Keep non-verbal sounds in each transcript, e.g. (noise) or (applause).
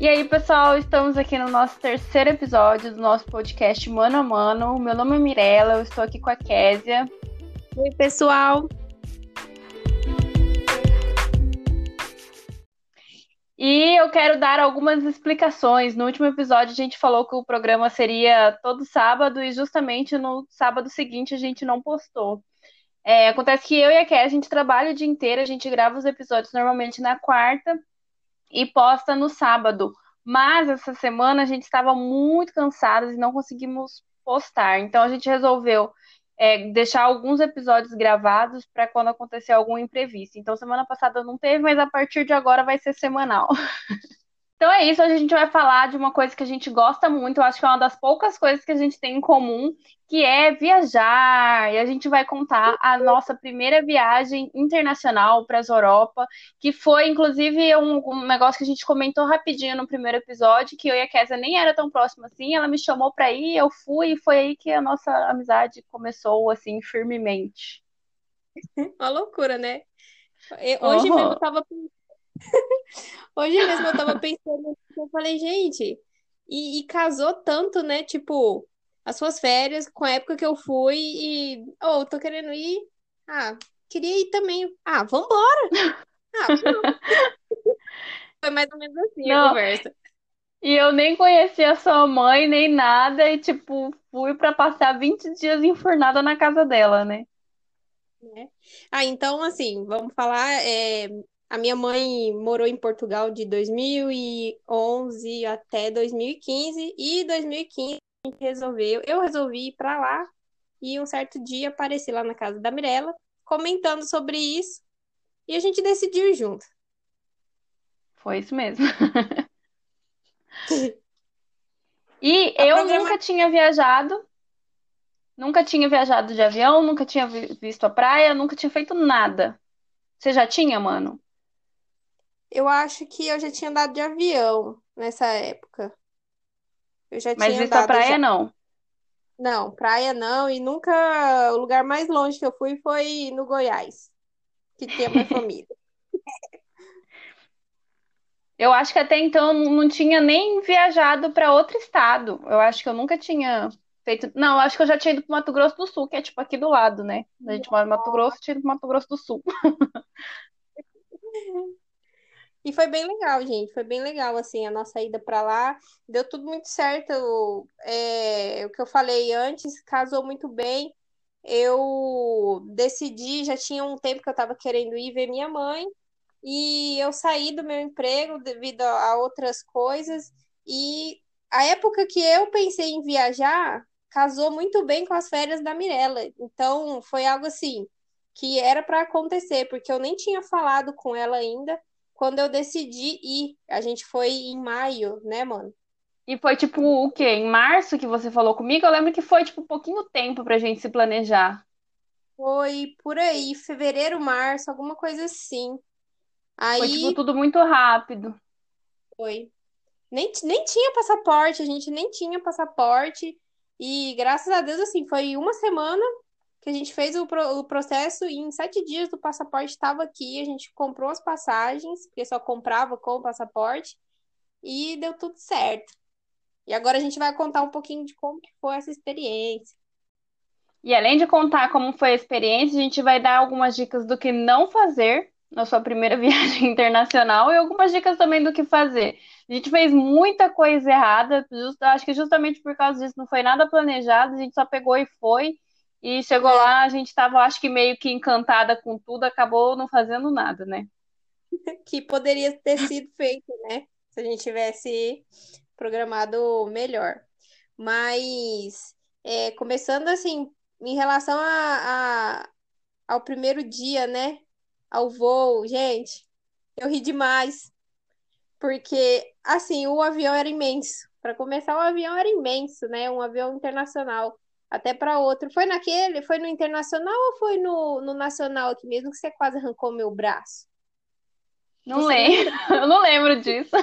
E aí, pessoal, estamos aqui no nosso terceiro episódio do nosso podcast Mano a Mano. Meu nome é Mirella, eu estou aqui com a Késia. Oi, pessoal. E eu quero dar algumas explicações. No último episódio, a gente falou que o programa seria todo sábado e justamente no sábado seguinte a gente não postou. É, acontece que eu e a Késia, a gente trabalha o dia inteiro, a gente grava os episódios normalmente na quarta e posta no sábado. Mas essa semana a gente estava muito cansados e não conseguimos postar. Então a gente resolveu é, deixar alguns episódios gravados para quando acontecer algum imprevisto. Então semana passada não teve, mas a partir de agora vai ser semanal. (laughs) Então é isso, hoje a gente vai falar de uma coisa que a gente gosta muito, eu acho que é uma das poucas coisas que a gente tem em comum, que é viajar. E a gente vai contar a nossa primeira viagem internacional para a Europa, que foi inclusive um, um, negócio que a gente comentou rapidinho no primeiro episódio, que eu e a Kézia nem era tão próxima assim, ela me chamou para ir, eu fui e foi aí que a nossa amizade começou assim firmemente. (laughs) Uma loucura, né? Hoje uhum. mesmo eu tava Hoje mesmo eu tava pensando, eu falei, gente, e, e, casou tanto, né? Tipo, as suas férias com a época que eu fui e, oh, tô querendo ir. Ah, queria ir também. Ah, vambora! Ah, (laughs) Foi mais ou menos assim Não. a conversa. E eu nem conhecia sua mãe, nem nada, e tipo, fui para passar 20 dias enfurnada na casa dela, né? É. Ah, então, assim, vamos falar. É, a minha mãe morou em Portugal de 2011 até 2015 e 2015 a gente resolveu, eu resolvi ir para lá e um certo dia apareci lá na casa da Mirella comentando sobre isso e a gente decidiu ir junto. Foi isso mesmo. (laughs) e eu programa... nunca tinha viajado, nunca tinha viajado de avião, nunca tinha visto a praia, nunca tinha feito nada. Você já tinha, mano? Eu acho que eu já tinha andado de avião nessa época. Eu já Mas tinha visto a praia, já. não? Não, praia não. E nunca. O lugar mais longe que eu fui foi no Goiás, que tinha minha (laughs) família. Eu acho que até então não tinha nem viajado para outro estado. Eu acho que eu nunca tinha feito. Não, eu acho que eu já tinha ido para Mato Grosso do Sul, que é tipo aqui do lado, né? A gente mora no Mato Grosso, tinha ido para Mato Grosso do Sul. (laughs) E foi bem legal, gente. Foi bem legal, assim, a nossa ida para lá. Deu tudo muito certo. É, o que eu falei antes, casou muito bem. Eu decidi, já tinha um tempo que eu estava querendo ir ver minha mãe. E eu saí do meu emprego devido a outras coisas. E a época que eu pensei em viajar casou muito bem com as férias da Mirella. Então, foi algo assim que era para acontecer, porque eu nem tinha falado com ela ainda quando eu decidi ir. A gente foi em maio, né, mano? E foi tipo o quê? Em março que você falou comigo? Eu lembro que foi tipo pouquinho tempo pra gente se planejar. Foi por aí, fevereiro, março, alguma coisa assim. Aí foi tipo tudo muito rápido. Foi. Nem, nem tinha passaporte, a gente nem tinha passaporte. E graças a Deus, assim, foi uma semana que a gente fez o, pro, o processo e em sete dias do passaporte estava aqui, a gente comprou as passagens, porque só comprava com o passaporte, e deu tudo certo. E agora a gente vai contar um pouquinho de como que foi essa experiência. E além de contar como foi a experiência, a gente vai dar algumas dicas do que não fazer na sua primeira (laughs) viagem internacional e algumas dicas também do que fazer. A gente fez muita coisa errada, just, acho que justamente por causa disso não foi nada planejado, a gente só pegou e foi. E chegou lá, a gente estava, acho que meio que encantada com tudo, acabou não fazendo nada, né? (laughs) Que poderia ter sido feito, né? Se a gente tivesse programado melhor. Mas, é, começando assim, em relação a, a, ao primeiro dia, né? Ao voo, gente, eu ri demais. Porque, assim, o avião era imenso. Para começar, o avião era imenso, né? Um avião internacional até para outro. Foi naquele, foi no internacional ou foi no, no nacional aqui mesmo que você quase arrancou meu braço? Não lembro, (laughs) eu não lembro disso.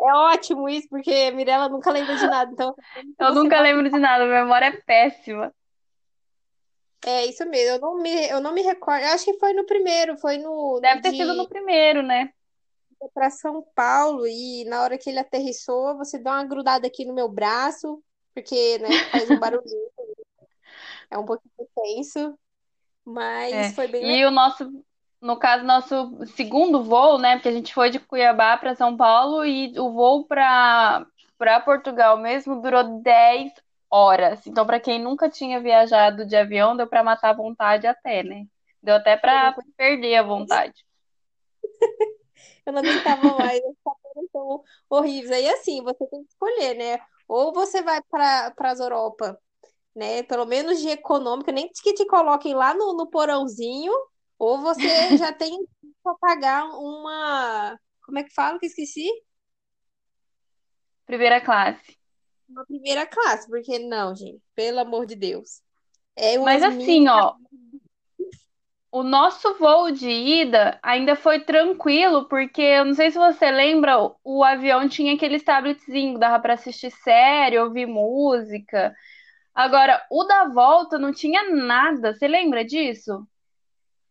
É ótimo isso, porque Mirella nunca lembra de nada. Então, (laughs) eu nunca lembro de nada, minha memória é péssima. É isso mesmo, eu não me, eu não me recordo. Eu acho que foi no primeiro, foi no. Deve ter de... sido no primeiro, né? para São Paulo e na hora que ele aterrissou, você dá uma grudada aqui no meu braço, porque, né, faz um barulhinho. É um pouquinho tenso, mas É. foi bem E o nosso, no caso, nosso segundo voo, né? Porque a gente foi de Cuiabá para São Paulo e o voo para Portugal mesmo durou 10 horas. Então, para quem nunca tinha viajado de avião, deu para matar a vontade até, né? Deu até para perder a vontade. (laughs) Eu não aguentava mais, os sabores tão horríveis. Aí assim, você tem que escolher, né? Ou você vai para as Europa, né? Pelo menos de econômica, nem que te coloquem lá no, no porãozinho, ou você (laughs) já tem para pagar uma. Como é que fala que esqueci? Primeira classe. Uma primeira classe, porque não, gente, pelo amor de Deus. É Mas assim, mini- ó, o nosso voo de ida ainda foi tranquilo, porque eu não sei se você lembra, o avião tinha aquele tabletzinho, dava para assistir série, ouvir música. Agora, o da volta não tinha nada. Você lembra disso?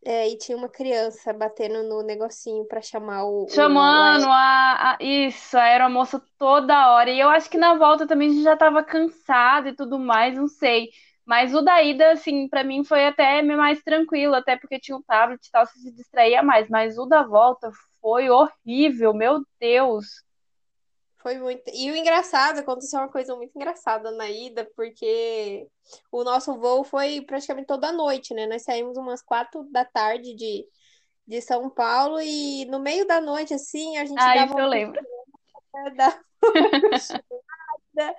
É, e tinha uma criança batendo no negocinho para chamar o, o, Chamando a, a- isso, a aeromoça toda hora. E eu acho que na volta também a gente já tava cansado e tudo mais, não sei. Mas o da ida, assim, pra mim foi até mais tranquilo, até porque tinha o tablet e tal, você se distraía mais. Mas o da volta foi horrível, meu Deus. Foi muito. E o engraçado, aconteceu uma coisa muito engraçada na ida, porque o nosso voo foi praticamente toda noite, né? Nós saímos umas quatro da tarde de, de São Paulo e no meio da noite, assim, a gente Ah, dava isso eu uma lembro. (laughs) (laughs) dava uma cochilada.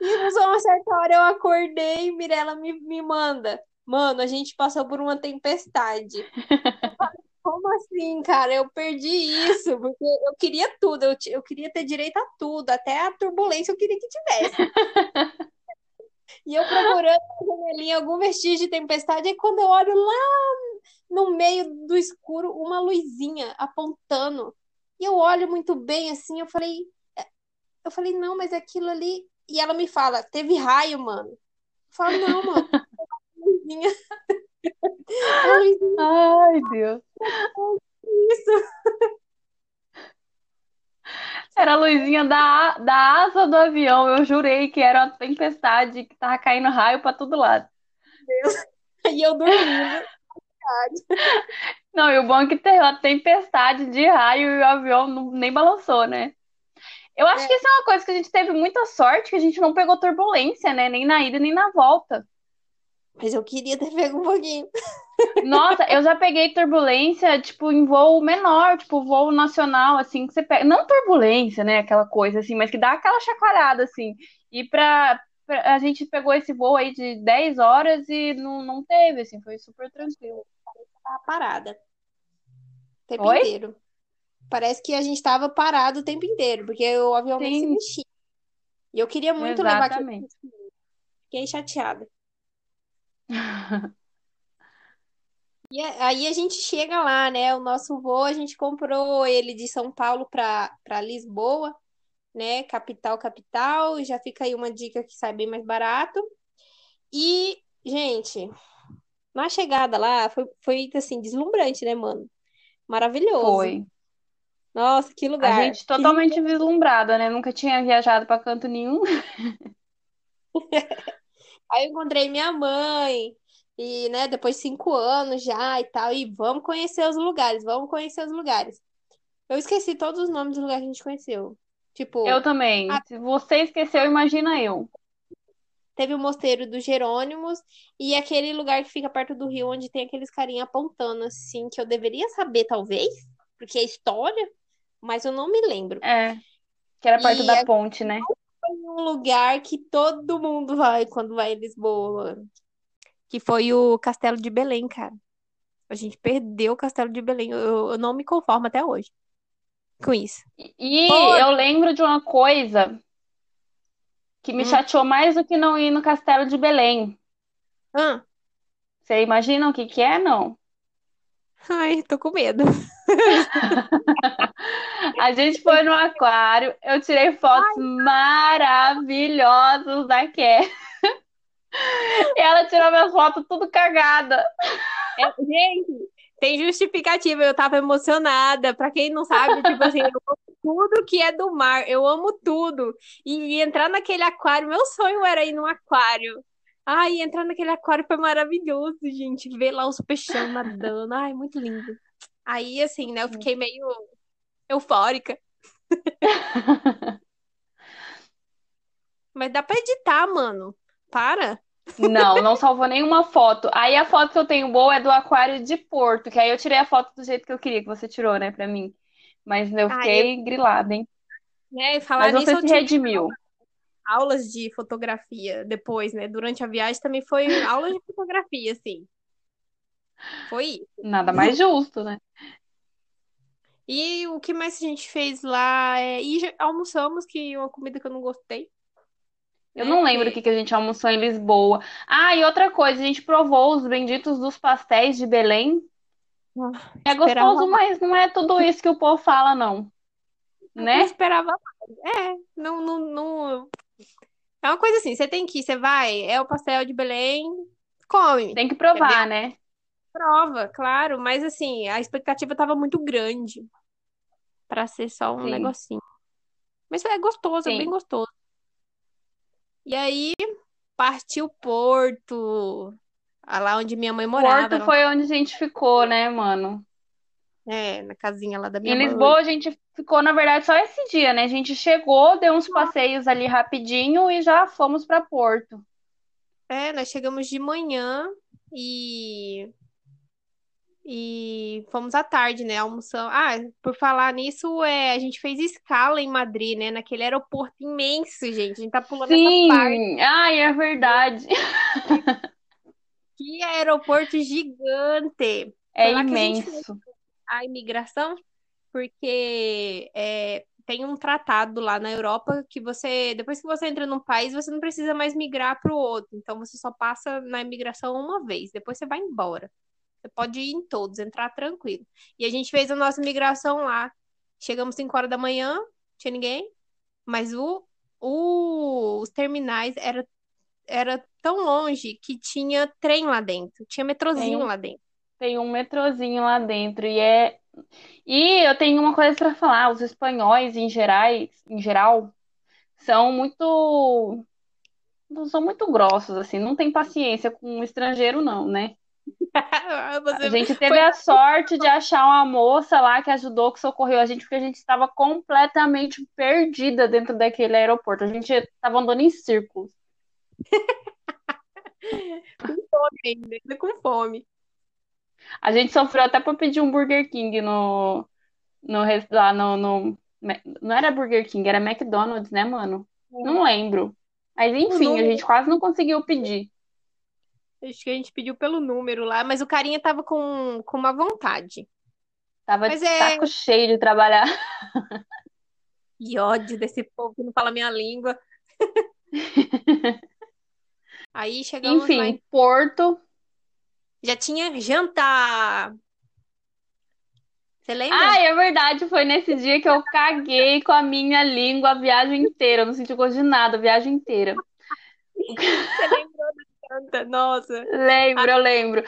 E uma certa hora eu acordei e Mirella me, me manda. Mano, a gente passou por uma tempestade. (laughs) Como assim, cara? Eu perdi isso, porque eu queria tudo, eu, eu queria ter direito a tudo, até a turbulência eu queria que tivesse. E eu procurando janelinha algum vestígio de tempestade, e quando eu olho lá no meio do escuro, uma luzinha apontando. E eu olho muito bem assim, eu falei, eu falei, não, mas aquilo ali. E ela me fala, teve raio, mano. Eu falo, não, mano, (laughs) luzinha. Luzinha Ai, Deus. isso. Era a luzinha da, da asa do avião. Eu jurei que era uma tempestade, que tava caindo raio pra todo lado. E eu dormindo. Não, e o bom é que teve uma tempestade de raio e o avião nem balançou, né? Eu acho É. que isso é uma coisa que a gente teve muita sorte, que a gente não pegou turbulência, né? Nem na ida, nem na volta. Mas eu queria ter pego um pouquinho. (laughs) Nossa, eu já peguei turbulência, tipo, em voo menor, tipo, voo nacional, assim, que você pega. Não turbulência, né? Aquela coisa, assim, mas que dá aquela chacoalhada, assim. E pra, pra- a gente pegou esse voo aí de 10 horas e não, não teve, assim, foi super tranquilo. Tava parada. O tempo Oi? inteiro. Parece que a gente tava parado o tempo inteiro, porque o avião nem se mexia. E eu queria muito levar aquilo. Exatamente. Fiquei chateada. (laughs) E aí a gente chega lá, né? O nosso voo, a gente comprou ele de São Paulo para para Lisboa, né? Capital, capital. Já fica aí uma dica que sai bem mais barato. E, gente, na chegada lá foi, foi assim, deslumbrante, né, mano? Maravilhoso. Foi. Nossa, que A lugar. gente Que totalmente vislumbrada, né? Nunca tinha viajado pra canto nenhum. (laughs) Aí eu encontrei minha mãe, e, né, depois de cinco anos já e tal, e vamos conhecer os lugares, vamos conhecer os lugares. Eu esqueci todos os nomes dos lugares que a gente conheceu. Tipo, Eu também. ah, Se você esqueceu, imagina eu. teve o Mosteiro dos Jerônimos e aquele lugar que fica perto do rio, onde tem aqueles carinha apontando, assim, que eu deveria saber, talvez, porque é história, mas eu não me lembro. É, que era perto E da é ponte, né? um lugar que todo mundo vai quando vai em Lisboa, que foi o Castelo de Belém, cara. A gente perdeu o Castelo de Belém. Eu, eu não me conformo até hoje com isso. E Pô, eu lembro de uma coisa que me hum, chateou mais do que não ir no Castelo de Belém. ah, Você imagina o que que é, não? Ai, tô com medo. (laughs) A gente foi no aquário, eu tirei fotos maravilhosas da Ké. E ela tirou minhas fotos tudo cagada. É, gente, tem justificativa, eu tava emocionada. Pra quem não sabe, tipo assim, eu amo tudo que é do mar, eu amo tudo. E, e entrar naquele aquário, meu sonho era ir num aquário. Ai, entrar naquele aquário foi maravilhoso, gente. Ver lá os peixão nadando. Ai, muito lindo. Aí, assim, né, eu fiquei meio eufórica. (laughs) Mas dá pra editar, mano. Para. Não, não salvou nenhuma foto. Aí a foto que eu tenho boa é do aquário de Porto, que aí eu tirei a foto do jeito que eu queria que você tirou, né, pra mim. Mas eu fiquei grilada, hein? É, falar Mas você eu se redimiu. Aulas de fotografia depois, né? Durante a viagem também foi aula de fotografia, assim. Foi isso. Nada mais justo, né? E o que mais a gente fez lá é... E almoçamos, que é uma comida que eu não gostei. Eu né? não lembro o que que a gente almoçou em Lisboa. Ah, e outra coisa, a gente provou os benditos dos pastéis de Belém. É Esperava gostoso, mas não é tudo isso que o povo fala, não. Eu Né? esperava mais. É, não, não, não... É uma coisa assim, você tem que ir, você vai, é o pastel de Belém, come. Tem que provar, né? Prova, claro, mas assim, a expectativa estava muito grande para ser só um Sim. negocinho. Mas é gostoso, é bem gostoso. E aí, partiu Porto, ah, lá onde minha mãe morava, Porto foi onde a gente ficou, né, mano? É, na casinha lá da minha Em mãe. Lisboa a gente ficou, na verdade, só esse dia, né? A gente chegou, deu uns passeios ali rapidinho e já fomos pra Porto. É, nós chegamos de manhã e e fomos à tarde, né? Almoçamos. Ah, por falar nisso, é, a gente fez escala em Madrid, né? Naquele aeroporto imenso, gente. A gente tá pulando essa parte. Sim, ai, é verdade. Que aeroporto gigante! É imenso. A imigração, porque é, tem um tratado lá na Europa que você, depois que você entra num país, você não precisa mais migrar para o outro. Então você só passa na imigração uma vez, depois você vai embora. Você pode ir em todos, entrar tranquilo. E a gente fez a nossa migração lá. Chegamos 5 horas da manhã, tinha ninguém, mas o, o- os terminais era, era tão longe que tinha trem lá dentro, tinha metrozinho Tem. lá dentro. Tem um metrozinho lá dentro e é. E eu tenho uma coisa pra falar. Os espanhóis, em gerais, em geral, são muito, não são muito grossos assim. Não tem paciência com um estrangeiro, não, né? (laughs) A gente teve foi a sorte de achar uma moça lá que ajudou, que socorreu a gente, porque a gente estava completamente perdida dentro daquele aeroporto. A gente estava andando em círculos. (laughs) ainda, ainda com fome. A gente sofreu até para pedir um Burger King no, no lá no, no- não era Burger King, era McDonald's, né, mano? Não lembro. Mas enfim, a gente quase não conseguiu pedir. Acho que a gente pediu pelo número lá, mas o carinha tava com, com uma vontade. Tava Mas de é- saco cheio de trabalhar. (laughs) Que ódio desse povo que não fala minha língua. (laughs) Aí chegamos lá, Enfim, Porto. Já tinha janta. Você lembra? Ai, é verdade, foi nesse dia que eu caguei com a minha língua a viagem inteira. Eu não senti gosto de nada a viagem inteira. Você lembrou da janta? Nossa. Lembro, eu lembro.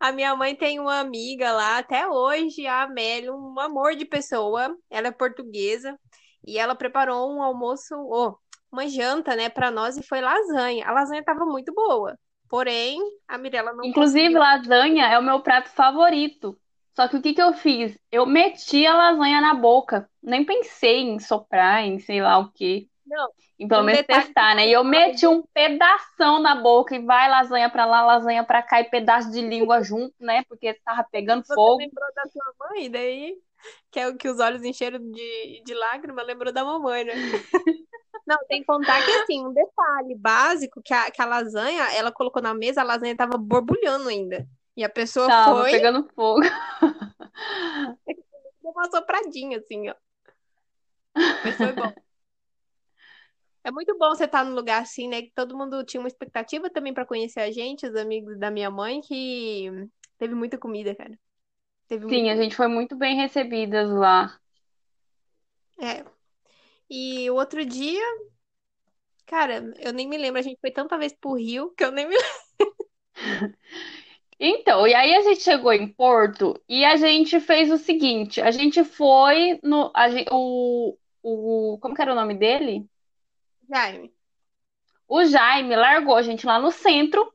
A minha mãe tem uma amiga lá, até hoje, a Amélia, um amor de pessoa. Ela é portuguesa e ela preparou um almoço, oh, uma janta, né, pra nós e foi lasanha. A lasanha tava muito boa. Porém, a Mirella não Inclusive, conseguiu. lasanha é o meu prato favorito. Só que o que que eu fiz? Eu meti a lasanha na boca. Nem pensei em soprar, em sei lá o quê. Não, E pelo um menos testar, né? E eu meti um pedação na boca e vai lasanha pra lá, lasanha pra cá e pedaço de língua junto, né? Porque tava pegando você fogo. lembrou da sua mãe, daí, que é o que os olhos encheram de, de lágrima, lembrou da mamãe, né? (laughs) Não, tem que contar que, assim, um detalhe básico, que a, que a lasanha, ela colocou na mesa, a lasanha tava borbulhando ainda. E a pessoa Tava foi pegando fogo. (laughs) deu uma sopradinha, assim, ó. Mas foi bom. É muito bom você estar num lugar assim, né? Que todo mundo tinha uma expectativa também pra conhecer a gente, os amigos da minha mãe, que teve muita comida, cara. Teve Sim, muita a gente foi muito bem recebidas lá. É. E o outro dia, cara, eu nem me lembro. A gente foi tanta vez pro Rio que eu nem me lembro. (laughs) Então, e aí a gente chegou em Porto e a gente fez o seguinte: a gente foi no. a gen- o, o, como que era o nome dele? Jaime. O Jaime largou a gente lá no centro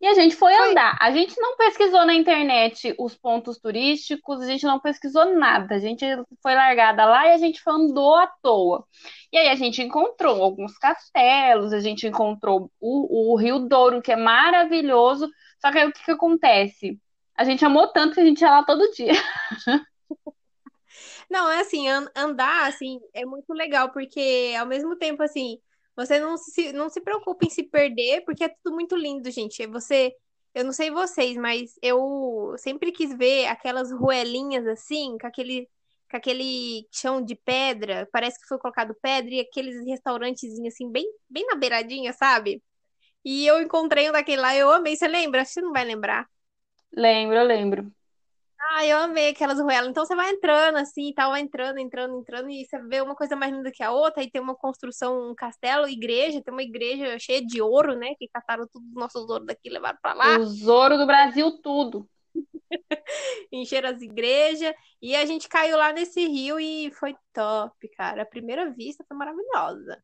e a gente foi Foi. andar. A gente não pesquisou na internet os pontos turísticos, a gente não pesquisou nada. A gente foi largada lá e a gente foi andou à toa. E aí a gente encontrou alguns castelos, a gente encontrou o, o Rio Douro, que é maravilhoso. Só que aí o que que acontece? A gente amou tanto que a gente ia lá todo dia. (laughs) Não, é assim, an- andar assim é muito legal, porque ao mesmo tempo assim, você não se, não se preocupa em se perder, porque é tudo muito lindo, gente. Você, eu não sei vocês, mas eu sempre quis ver aquelas ruelinhas assim, com aquele com aquele chão de pedra, parece que foi colocado pedra e aqueles restaurantezinhos assim bem bem na beiradinha, sabe? E eu encontrei um daquele lá, eu amei, você lembra? Você não vai lembrar. Lembro, eu lembro. Ah, eu amei aquelas ruelas. Então você vai entrando assim e tal, vai entrando, entrando, entrando, e você vê uma coisa mais linda que a outra, aí tem uma construção, um castelo, igreja, tem uma igreja cheia de ouro, né? Que cataram todos os nossos ouros daqui e levaram pra lá, O Zoro do Brasil, tudo. (laughs) encheram as igrejas, e a gente caiu lá nesse rio e foi top, cara. A primeira vista foi maravilhosa.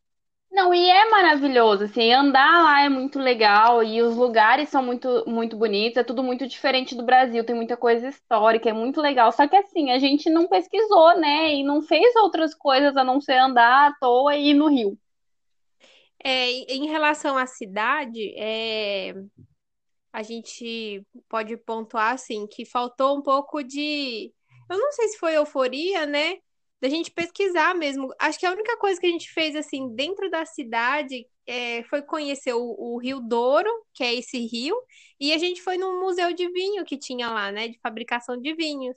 Não, e é maravilhoso, assim, andar lá é muito legal e os lugares são muito, muito bonitos, é tudo muito diferente do Brasil, tem muita coisa histórica, é muito legal. Só que assim, a gente não pesquisou, né? E não fez outras coisas a não ser andar à toa e ir no Rio. É, em relação à cidade, é, a gente pode pontuar assim que faltou um pouco de, eu não sei se foi euforia, né? Da gente pesquisar mesmo. Acho que a única coisa que a gente fez assim dentro da cidade é, foi conhecer o, o Rio Douro, que é esse rio, e a gente foi no museu de vinho que tinha lá, né? De fabricação de vinhos,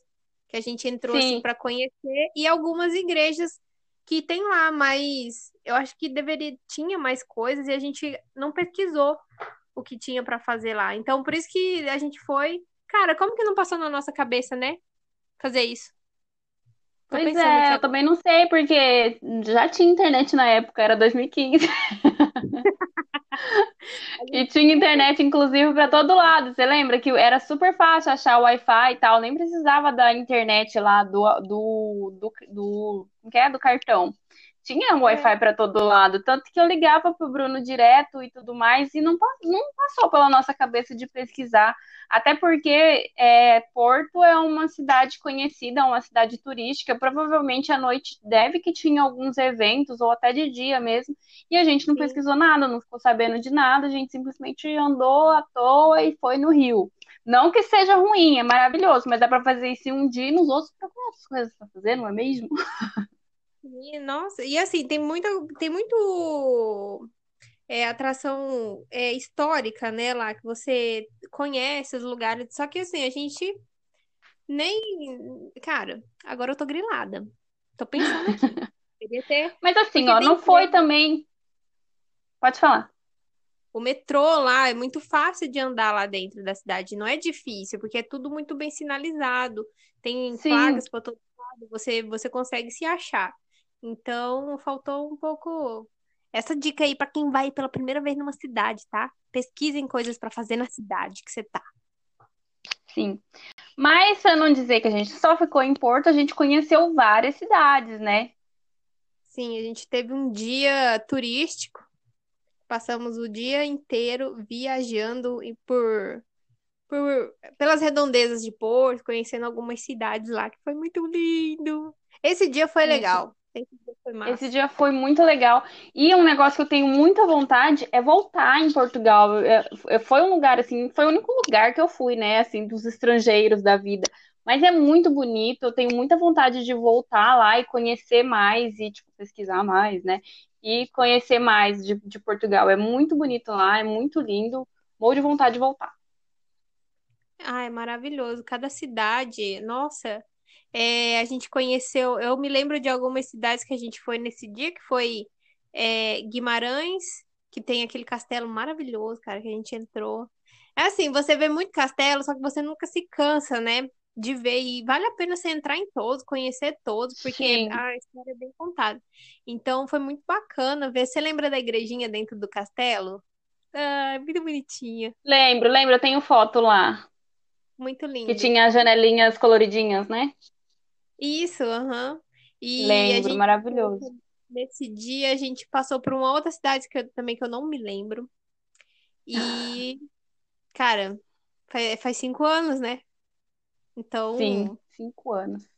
que a gente entrou assim Sim, para conhecer e algumas igrejas que tem lá, mas eu acho que deveria tinha mais coisas e a gente não pesquisou o que tinha pra fazer lá. Então, por isso que a gente foi. Cara, como que não passou na nossa cabeça, né? Fazer isso. Pois é, eu também não sei, porque já tinha internet na época, era 2015. A (laughs) E tinha internet, inclusive, para todo lado. Você lembra que era super fácil achar o Wi-Fi e tal, nem precisava da internet lá do, do, do, do, que é? do cartão. Tinha um é, Wi-Fi para todo lado, tanto que eu ligava pro Bruno direto e tudo mais, e não, não passou pela nossa cabeça de pesquisar. Até porque é, Porto é uma cidade conhecida, é uma cidade turística. Provavelmente à noite deve que tinha alguns eventos, ou até de dia mesmo. E a gente não sim, pesquisou nada, não ficou sabendo de nada, a gente simplesmente andou à toa e foi no Rio. Não que seja ruim, é maravilhoso, mas dá para fazer isso em um dia e nos outros procurar outras coisas para fazer, não é mesmo? (laughs) nossa. E assim, tem muita, tem muito é, atração é, histórica, né, lá, que você conhece os lugares. Só que assim, a gente nem. Cara, agora eu tô grilada. Tô pensando aqui. (laughs) Queria ter. Mas assim, ó, não foi também. Pode falar. O metrô lá é muito fácil de andar lá dentro da cidade, não é difícil, porque é tudo muito bem sinalizado, tem Sim, plagas para todo lado, você, você consegue se achar. Então, faltou um pouco essa dica aí para quem vai pela primeira vez numa cidade, tá? Pesquisem coisas para fazer na cidade que você tá. sim. Mas para não dizer que a gente só ficou em Porto, a gente conheceu várias cidades, né? Sim, a gente teve um dia turístico, passamos o dia inteiro viajando e por, por pelas redondezas de Porto, conhecendo algumas cidades lá, que foi muito lindo. Esse dia foi legal. Esse dia foi Esse massa. dia foi muito legal. E um negócio que eu tenho muita vontade é voltar em Portugal. É, é, foi um lugar, assim, foi o único lugar que eu fui, né, assim, dos estrangeiros da vida. Mas é muito bonito, eu tenho muita vontade de voltar lá e conhecer mais e, tipo, pesquisar mais, né? E conhecer mais de, de Portugal. É muito bonito lá, é muito lindo. Morro de vontade de voltar. Ah, é maravilhoso. Cada cidade, nossa, é, a gente conheceu. Eu me lembro de algumas cidades que a gente foi nesse dia, que foi é, Guimarães, que tem aquele castelo maravilhoso, cara, que a gente entrou. É assim, você vê muito castelo, só que você nunca se cansa, né? De ver, e vale a pena você entrar em todos, conhecer todos, porque Sim. a história é bem contada. Então foi muito bacana ver. Você lembra da igrejinha dentro do castelo? Ah, muito bonitinha. Lembro, lembro, eu tenho foto lá. Muito Que lindo. tinha as janelinhas coloridinhas, né? Isso, aham. E a Lembro, gente, maravilhoso. nesse dia, a gente passou por uma outra cidade que eu, também que eu não me lembro. E, cara, faz, faz cinco anos, né? Sim, Então, cinco anos.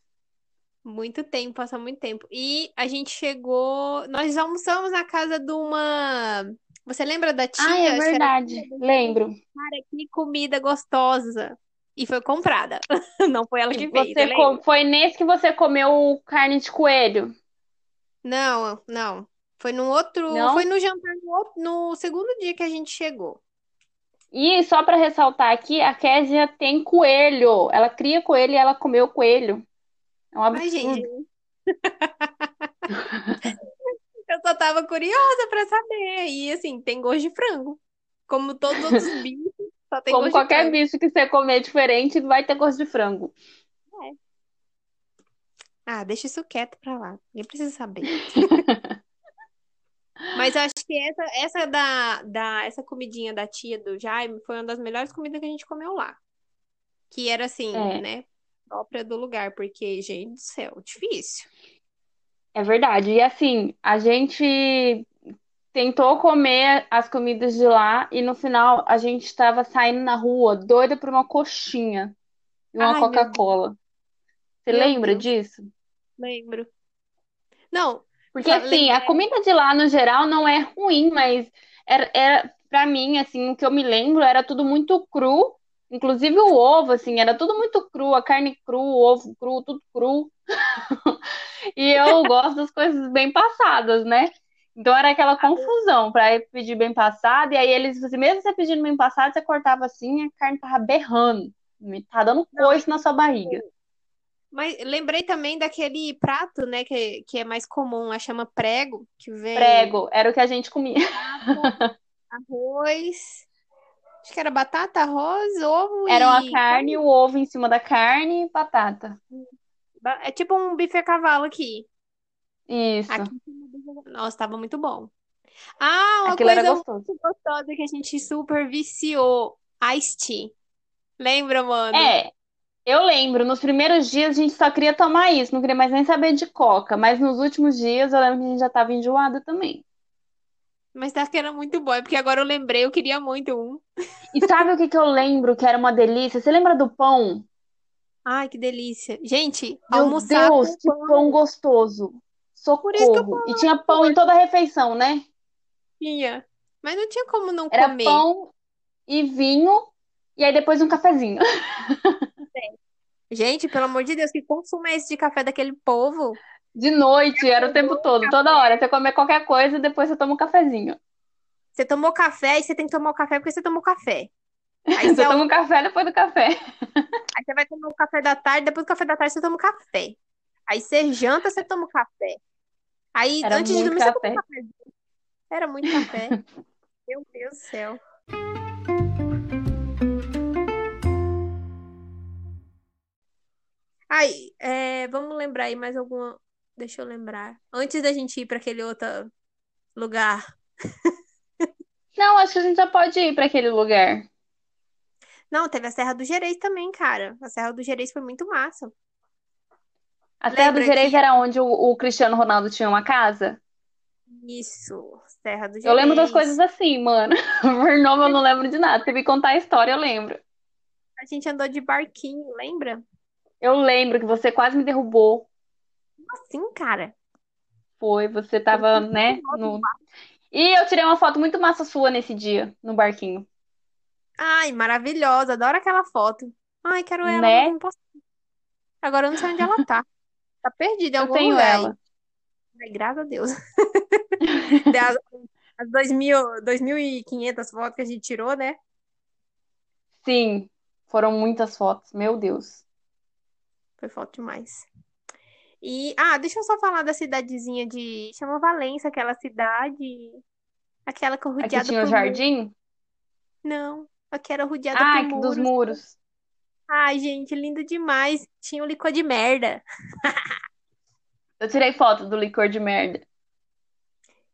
muito tempo, passa muito tempo. E a gente chegou. Nós almoçamos na casa de uma. Você lembra da Ah, é tia? Acho que era a tia verdade. Lembro. cara, que comida gostosa. E foi comprada. (laughs) Não foi ela que fez, você você co- lembra? foi nesse que você comeu carne de coelho, Não, não. Foi no outro. Foi não? no jantar no, outro- no segundo dia que a gente chegou. E só para ressaltar aqui, a Késia tem coelho. Ela cria coelho e ela comeu coelho. É um Ai, gente, absurdo. (laughs) eu só tava curiosa pra saber. E assim, tem gosto de frango. Como todos os outros (laughs) bichos, só tem Como gosto de qualquer frango. bicho que você comer diferente, vai ter gosto de frango. É. Ah, deixa isso quieto pra lá. Ninguém precisa saber. (laughs) Mas eu acho que essa, essa da, da, essa comidinha da tia do Jaime foi uma das melhores comidas que a gente comeu lá. Que era assim, É, né? Própria do lugar, porque, gente do céu, difícil. é verdade. E assim, a gente tentou comer as comidas de lá e no final a gente estava saindo na rua doida por uma coxinha e uma Coca-Cola. Você meu lembra Deus, disso? lembro. Não, Porque assim, a lembrei. comida de lá no geral não é ruim, mas era, era para mim assim, o que eu me lembro era tudo muito cru, inclusive o ovo assim, era tudo muito cru, a carne cru, o ovo cru, tudo cru. (laughs) E eu gosto das coisas bem passadas, né? Então era aquela confusão para pedir bem passado, e aí eles, assim, mesmo você pedindo bem passado, você cortava assim, a carne tava berrando, tá dando coice na sua barriga. mas lembrei também daquele prato, né, que, que é mais comum, lá chama prego, que vem Prego, era o que a gente comia. batata, arroz, acho que era batata, arroz, ovo Era uma e carne, o ovo em cima da carne e batata. ba- é tipo um bife a cavalo aqui. Isso. Aqui, nossa, tava muito bom. Ah, uma Aquilo coisa gostoso. muito gostosa que a gente super viciou, Ice Tea. Lembra, mano? É, eu lembro, nos primeiros dias a gente só queria tomar isso, não queria mais nem saber de coca, mas nos últimos dias eu lembro que a gente já tava enjoada também. Mas tá que era muito bom, é porque agora eu lembrei, eu queria muito um. E sabe o que que eu lembro que era uma delícia? Você lembra do pão? Ai, que delícia. Gente, Meu almoçar Deus, que pão. pão gostoso. Socorro. E tinha pão em toda a refeição, né? tinha. Mas não tinha como não Era comer. pão e vinho, e aí depois um cafezinho. Gente, pelo amor de Deus, que consumo é esse de café daquele povo? De noite, era o tempo todo, toda hora. Você come qualquer coisa e depois você toma um cafezinho. Você tomou café e você tem que tomar o café porque você tomou café. (laughs) Aí Você você, toma almo- um café depois do café. (laughs) aí você vai tomar o café da tarde, depois do café da tarde você toma o café. Aí você janta, você toma o café. Aí Era antes de dormir você café. café. Era muito café. (laughs) Meu Deus do céu. Ai, é, vamos lembrar aí mais alguma. Deixa eu lembrar. Antes da gente ir para aquele outro lugar. (laughs) Não, acho que a gente já pode ir para aquele lugar. Não, teve a Serra do Gerês também, cara. A Serra do Gerês foi muito massa. A Serra do Lembra Gerês que. era onde o, o Cristiano Ronaldo tinha uma casa? Isso, Serra do Eu lembro das coisas assim, mano. (laughs) Por nome eu não lembro de nada. Você me contar a história, eu lembro. A gente andou de barquinho, lembra? Eu lembro que você quase me derrubou. Assim, cara. Foi, você tava, né, no... E eu tirei uma foto muito massa sua nesse dia, no barquinho. Ai, maravilhosa. Adoro aquela foto. Ai, quero ela, Né? não posso. Agora eu não sei onde ela tá. Tá perdida em Eu algum tenho lugar ela. Ai, graças a Deus. (laughs) Das, as 2.000, 2.500 fotos que a gente tirou, né? Sim, foram muitas fotos, meu Deus. Foi foto demais. E, ah, deixa eu só falar da cidadezinha de. Chama Valência, aquela cidade. Aquela que é Aqui rodeada tinha o muros. jardim? Não, aqui era rodeada Ah, por dos muros. Ai, gente, lindo demais. Tinha o licor de merda. Eu tirei foto do licor de merda.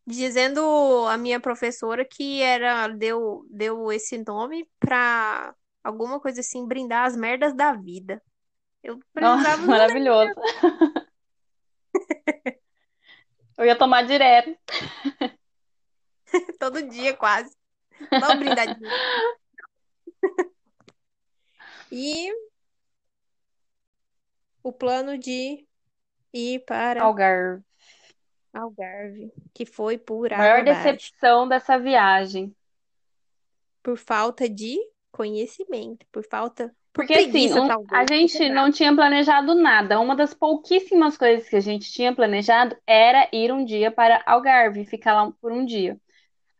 dizendo a minha professora que era deu deu esse nome pra alguma coisa assim, brindar as merdas da vida. Eu Nossa, precisava (laughs) maravilhoso. Eu ia tomar direto. (laughs) todo dia quase. Só um brindadinho. (laughs) E o plano de ir para Algarve. Algarve, que foi por Maior abaixo, decepção dessa viagem. por falta de conhecimento, por falta, por Porque assim, preguiça, talvez. a gente não tinha planejado nada. Uma das pouquíssimas coisas que a gente tinha planejado era ir um dia para Algarve, ficar lá por um dia.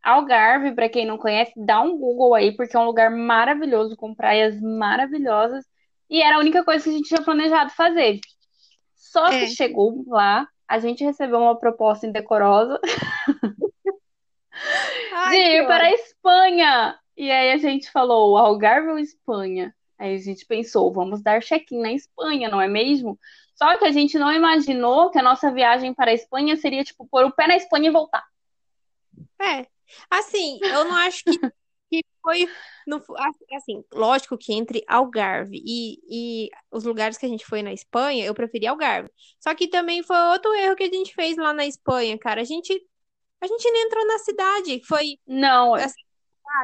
Algarve, para quem não conhece, dá um Google aí, porque é um lugar maravilhoso, com praias maravilhosas, e era a única coisa que a gente tinha planejado fazer. Só que É. chegou lá, a gente recebeu uma proposta indecorosa Ai, de que ir para a. Espanha. E aí a gente falou, Algarve ou Espanha? Aí a gente pensou, vamos dar check-in na Espanha, não é mesmo? Só que a gente não imaginou que a nossa viagem para a Espanha seria tipo pôr o pé na Espanha e voltar. É. Assim, eu não acho que, que foi. Não, assim, lógico que entre Algarve e, e os lugares que a gente foi na Espanha, eu preferi Algarve. Só que também foi outro erro que a gente fez lá na Espanha, cara. A gente, a gente nem entrou na cidade. Foi, Não, assim,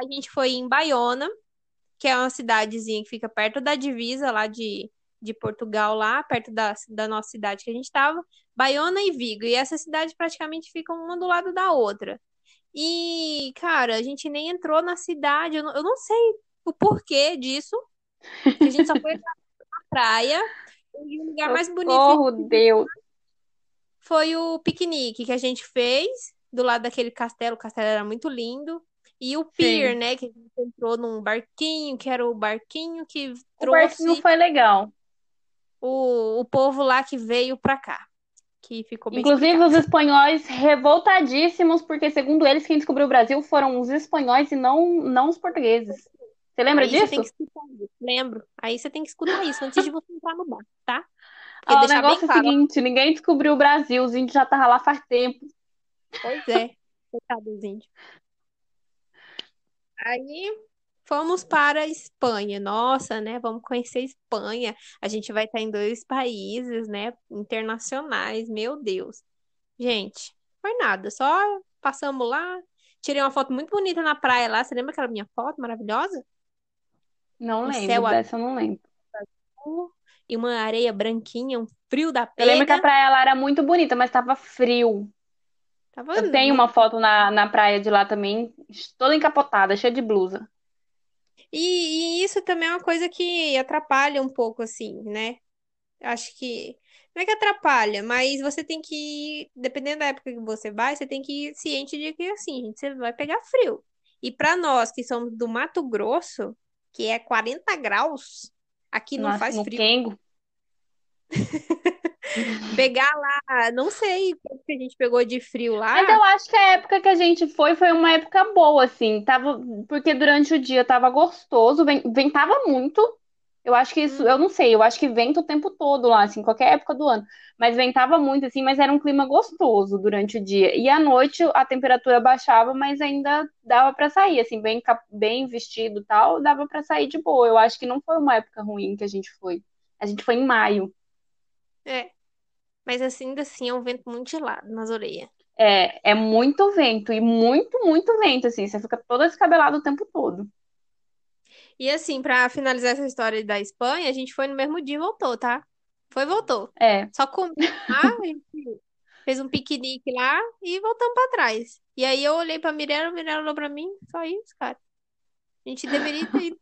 a gente foi em Baiona, que é uma cidadezinha que fica perto da divisa lá de, de Portugal, lá, perto da, da nossa cidade que a gente estava. Baiona e Vigo. E essas cidades praticamente ficam uma do lado da outra. E, cara, a gente nem entrou na cidade. Eu não, eu não sei o porquê disso. A gente só foi (laughs) na praia. E o lugar mais bonito socorro, Deus. foi o piquenique que a gente fez do lado daquele castelo. O castelo era muito lindo. E o pier, Sim. né? Que a gente entrou num barquinho, que era o barquinho que O trouxe barquinho foi legal. o, o povo lá que veio pra cá. Que ficou bem Inclusive, explicado. os espanhóis revoltadíssimos, porque, segundo eles, quem descobriu o Brasil foram os espanhóis e não, não os portugueses. Você lembra Aí você disso? isso. Lembro. Aí você tem que escutar isso antes de você entrar no bar, tá? Ah, o negócio é o claro. seguinte: ninguém descobriu o Brasil, os índios já estavam lá faz tempo. Pois é. Coitado dos índios. Aí fomos para a Espanha. Nossa, né? Vamos conhecer a Espanha. A gente vai estar em dois países, né? Internacionais. Meu Deus. Gente, foi nada. Só passamos lá. Tirei uma foto muito bonita na praia lá. Você lembra aquela minha foto maravilhosa? Não O lembro, céu dessa eu não lembro. e uma areia branquinha, um frio da Eu lembro que a praia lá era muito bonita, mas estava frio. Tava Eu tenho uma foto na, na praia de lá também, toda encapotada, cheia de blusa. E, e isso também é uma coisa que atrapalha um pouco, assim, né? Acho que. Não é que atrapalha, mas você tem que. Dependendo da época que você vai, você tem que ir ciente de que, assim, gente, você vai pegar frio. E para nós que somos do Mato Grosso, que é 40 graus, aqui não Nossa, faz frio. Kengo. (laughs) Pegar lá, não sei o que a gente pegou de frio lá. Mas eu acho que a época que a gente foi foi uma época boa, assim. Tava, porque durante o dia tava gostoso, ven- ventava muito. Eu acho que isso, eu não sei, eu acho que venta o tempo todo lá, assim, qualquer época do ano. Mas ventava muito, assim, mas era um clima gostoso durante o dia. E à noite a temperatura baixava, mas ainda dava pra sair, assim, bem, bem vestido e tal, dava pra sair de boa. Eu acho que não foi uma época ruim que a gente foi. A gente foi em maio. É, mas assim, ainda assim é um vento muito gelado nas orelhas. É, é muito vento e muito, muito vento, assim. Você fica toda descabelada o tempo todo. E assim, pra finalizar essa história da Espanha, a gente foi no mesmo dia e voltou, tá? Foi e voltou. É. Só comeu lá, a gente fez um piquenique lá e voltamos pra trás. E aí eu olhei pra Mirella, a Mirella olhou pra mim, só isso, cara. A gente deveria ter ido.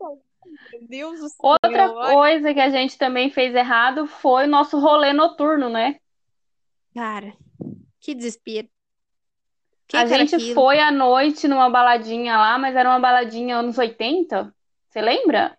Meu Deus do céu. Outra coisa que a gente também fez errado foi o nosso rolê noturno, né? Cara, que desespero. Que A gente aquilo? foi à noite numa baladinha lá, mas era uma baladinha anos 80. Você lembra?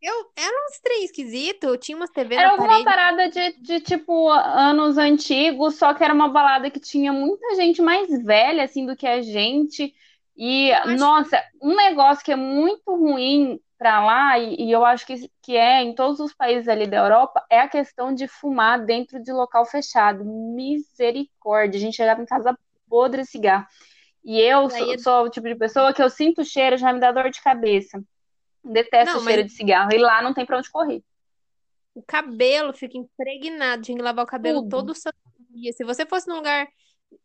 Eu, era uns trem esquisito, tinha umas TV Era alguma parede. parada de, de tipo anos antigos, só que era uma balada que tinha muita gente mais velha assim do que a gente. E, nossa, um negócio que é muito ruim pra lá, e, e eu acho que, que é em todos os países ali da Europa, é a questão de fumar dentro de local fechado. Misericórdia. A gente chegava em casa podre de cigarro. E eu sou, sou, o tipo de pessoa que eu sinto o cheiro, já me dá dor de cabeça. Detesto Não, o cheiro mas- de cigarro. E lá não tem pra onde correr. O cabelo fica impregnado, tinha que lavar o cabelo Tudo. todo santo dia. Se você fosse num lugar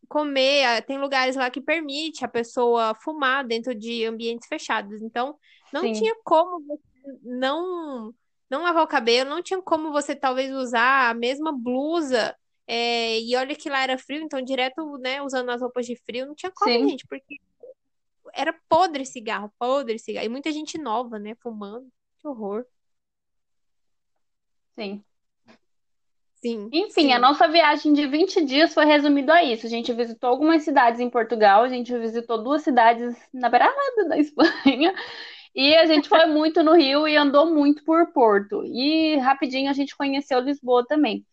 comer, ah, tem lugares lá que permite a pessoa fumar dentro de ambientes fechados. Então, não Sim. tinha como você não não lavar o cabelo, não tinha como você talvez usar a mesma blusa. é, e olha que lá era frio, então direto, né, usando as roupas de frio, não tinha como, Sim. gente, porque era podre cigarro, podre cigarro. E muita gente nova, né, fumando. Que horror. Sim. Sim. Enfim, sim. a nossa viagem de 20 dias foi resumido a isso. A gente visitou algumas cidades em Portugal, a gente visitou duas cidades na beirada da Espanha, e a gente foi muito no Rio e andou muito por Porto. E rapidinho a gente conheceu Lisboa também.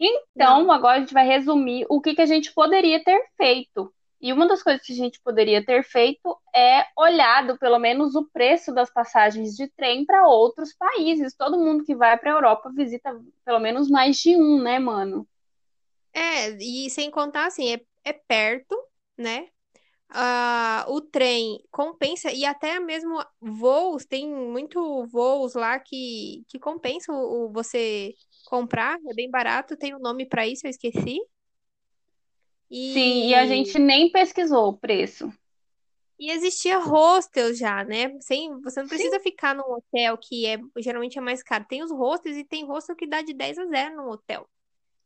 Então, agora a gente vai resumir o que que a gente poderia ter feito. E uma das coisas que a gente poderia ter feito é olhado pelo menos o preço das passagens de trem para outros países. Todo mundo que vai para a Europa visita pelo menos mais de um, né, mano? É, e sem contar assim, é, é perto, né? Ah, o trem compensa, e até mesmo voos, tem muito voos lá que, que compensa o, o você comprar, é bem barato, tem um nome para isso, eu esqueci. Sim, e a gente nem pesquisou o preço. E existia hostel já, né? Sem, você não Sim. precisa ficar num hotel que é geralmente é mais caro. Tem os hostels e tem hostel que dá de 10 a 0 no hotel.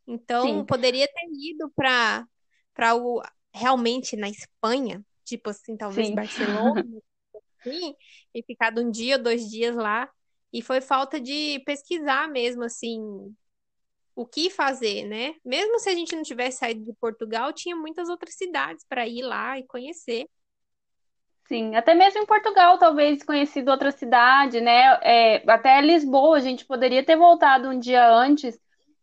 Então, Sim. poderia ter ido para para o realmente na Espanha, tipo assim, talvez Sim. Barcelona, (laughs) assim, e ficado um dia, dois dias lá. E foi falta de pesquisar mesmo, assim, o que fazer, né? Mesmo se a gente não tivesse saído de Portugal, tinha muitas outras cidades para ir lá e conhecer. Sim, até mesmo em Portugal, talvez conhecido outra cidade, né? É, até Lisboa, a gente poderia ter voltado um dia antes,